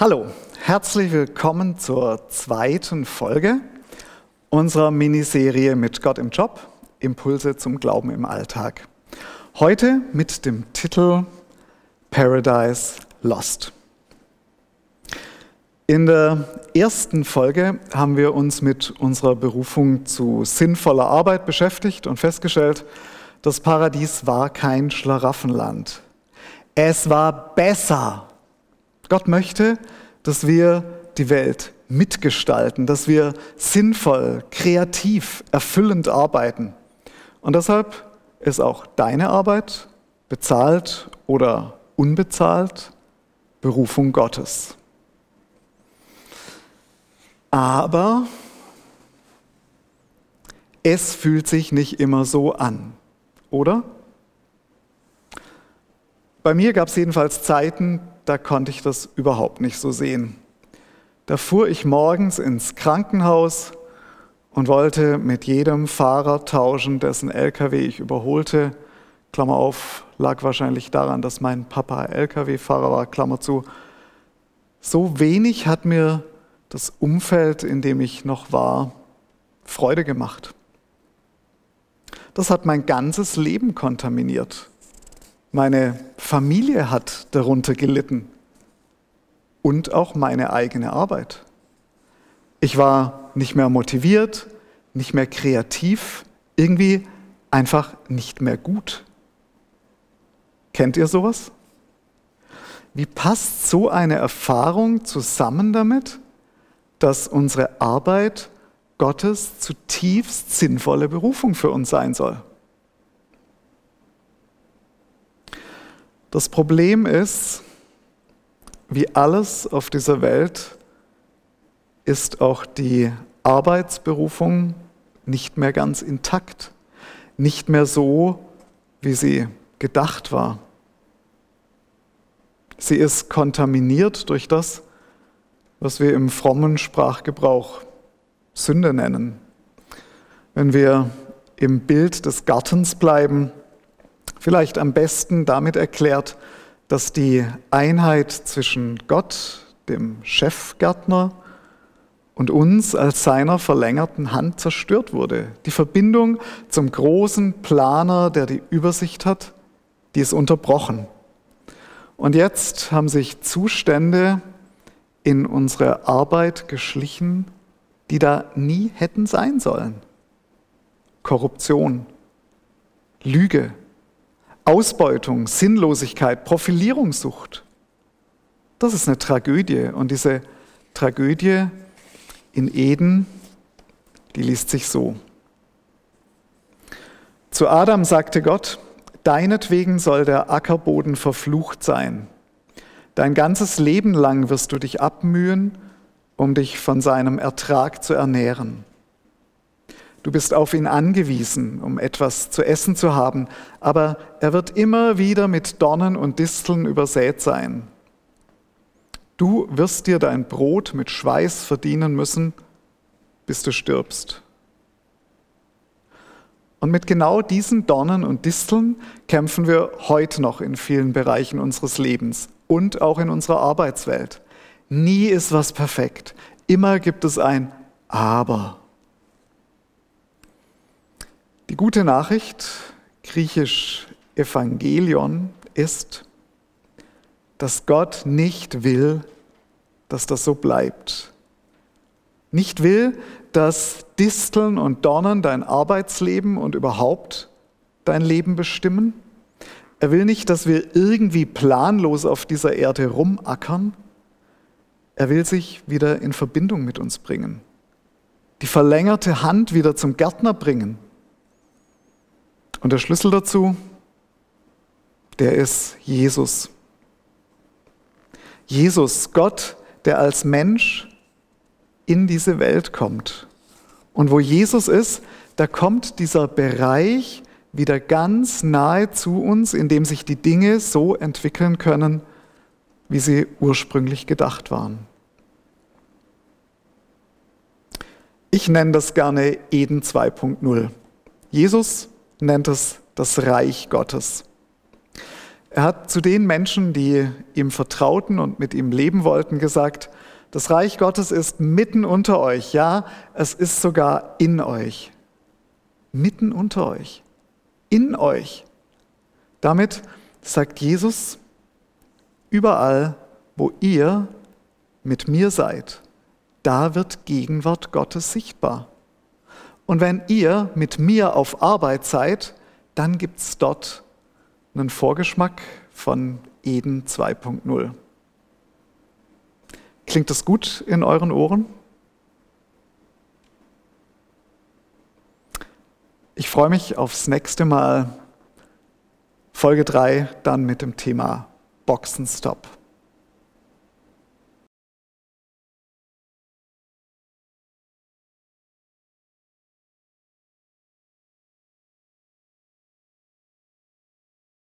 Hallo, herzlich willkommen zur zweiten Folge unserer Miniserie mit Gott im Job, Impulse zum Glauben im Alltag. Heute mit dem Titel Paradise Lost. In der ersten Folge haben wir uns mit unserer Berufung zu sinnvoller Arbeit beschäftigt und festgestellt, das Paradies war kein Schlaraffenland. Es war besser. Gott möchte, dass wir die Welt mitgestalten, dass wir sinnvoll, kreativ, erfüllend arbeiten. Und deshalb ist auch deine Arbeit, bezahlt oder unbezahlt, Berufung Gottes. Aber es fühlt sich nicht immer so an oder? Bei mir gab es jedenfalls Zeiten, da konnte ich das überhaupt nicht so sehen. Da fuhr ich morgens ins Krankenhaus und wollte mit jedem Fahrer tauschen, dessen LKW ich überholte. Klammer auf, lag wahrscheinlich daran, dass mein Papa LKW-Fahrer war, Klammer zu. So wenig hat mir das Umfeld, in dem ich noch war, Freude gemacht das hat mein ganzes Leben kontaminiert. Meine Familie hat darunter gelitten und auch meine eigene Arbeit. Ich war nicht mehr motiviert, nicht mehr kreativ, irgendwie einfach nicht mehr gut. Kennt ihr sowas? Wie passt so eine Erfahrung zusammen damit, dass unsere Arbeit Gottes zutiefst sinnvolle Berufung für uns sein soll. Das Problem ist, wie alles auf dieser Welt ist auch die Arbeitsberufung nicht mehr ganz intakt, nicht mehr so, wie sie gedacht war. Sie ist kontaminiert durch das, was wir im frommen Sprachgebrauch Sünde nennen. Wenn wir im Bild des Gartens bleiben, vielleicht am besten damit erklärt, dass die Einheit zwischen Gott, dem Chefgärtner, und uns als seiner verlängerten Hand zerstört wurde. Die Verbindung zum großen Planer, der die Übersicht hat, die ist unterbrochen. Und jetzt haben sich Zustände in unsere Arbeit geschlichen, die da nie hätten sein sollen. Korruption, Lüge, Ausbeutung, Sinnlosigkeit, Profilierungssucht. Das ist eine Tragödie. Und diese Tragödie in Eden, die liest sich so. Zu Adam sagte Gott, deinetwegen soll der Ackerboden verflucht sein. Dein ganzes Leben lang wirst du dich abmühen um dich von seinem Ertrag zu ernähren. Du bist auf ihn angewiesen, um etwas zu essen zu haben, aber er wird immer wieder mit Dornen und Disteln übersät sein. Du wirst dir dein Brot mit Schweiß verdienen müssen, bis du stirbst. Und mit genau diesen Dornen und Disteln kämpfen wir heute noch in vielen Bereichen unseres Lebens und auch in unserer Arbeitswelt. Nie ist was perfekt. Immer gibt es ein Aber. Die gute Nachricht, griechisch Evangelion, ist, dass Gott nicht will, dass das so bleibt. Nicht will, dass Disteln und Dornen dein Arbeitsleben und überhaupt dein Leben bestimmen. Er will nicht, dass wir irgendwie planlos auf dieser Erde rumackern, er will sich wieder in Verbindung mit uns bringen. Die verlängerte Hand wieder zum Gärtner bringen. Und der Schlüssel dazu, der ist Jesus. Jesus, Gott, der als Mensch in diese Welt kommt. Und wo Jesus ist, da kommt dieser Bereich wieder ganz nahe zu uns, in dem sich die Dinge so entwickeln können, wie sie ursprünglich gedacht waren. Ich nenne das gerne Eden 2.0. Jesus nennt es das Reich Gottes. Er hat zu den Menschen, die ihm vertrauten und mit ihm leben wollten, gesagt, das Reich Gottes ist mitten unter euch. Ja, es ist sogar in euch. Mitten unter euch. In euch. Damit sagt Jesus, überall, wo ihr mit mir seid, da wird Gegenwart Gottes sichtbar. Und wenn ihr mit mir auf Arbeit seid, dann gibt es dort einen Vorgeschmack von Eden 2.0. Klingt das gut in euren Ohren? Ich freue mich aufs nächste Mal. Folge 3 dann mit dem Thema Boxenstopp.